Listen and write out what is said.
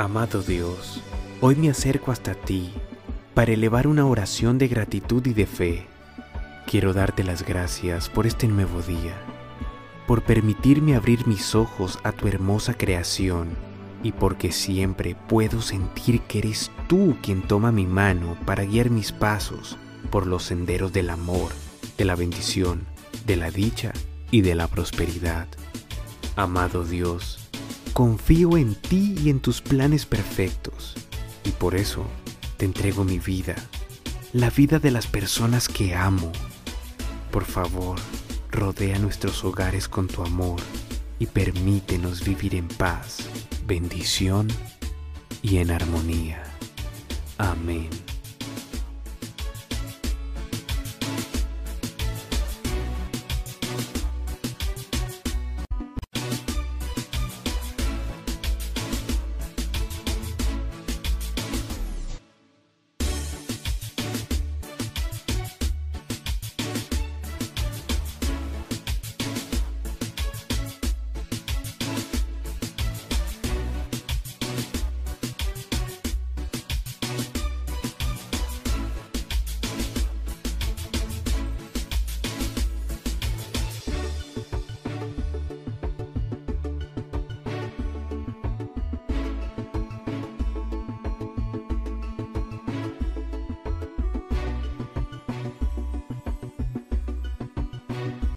Amado Dios, hoy me acerco hasta ti para elevar una oración de gratitud y de fe. Quiero darte las gracias por este nuevo día, por permitirme abrir mis ojos a tu hermosa creación y porque siempre puedo sentir que eres tú quien toma mi mano para guiar mis pasos por los senderos del amor, de la bendición, de la dicha y de la prosperidad. Amado Dios, confío en ti y en tus planes perfectos, y por eso te entrego mi vida, la vida de las personas que amo. Por favor, rodea nuestros hogares con tu amor y permítenos vivir en paz, bendición y en armonía. Amén.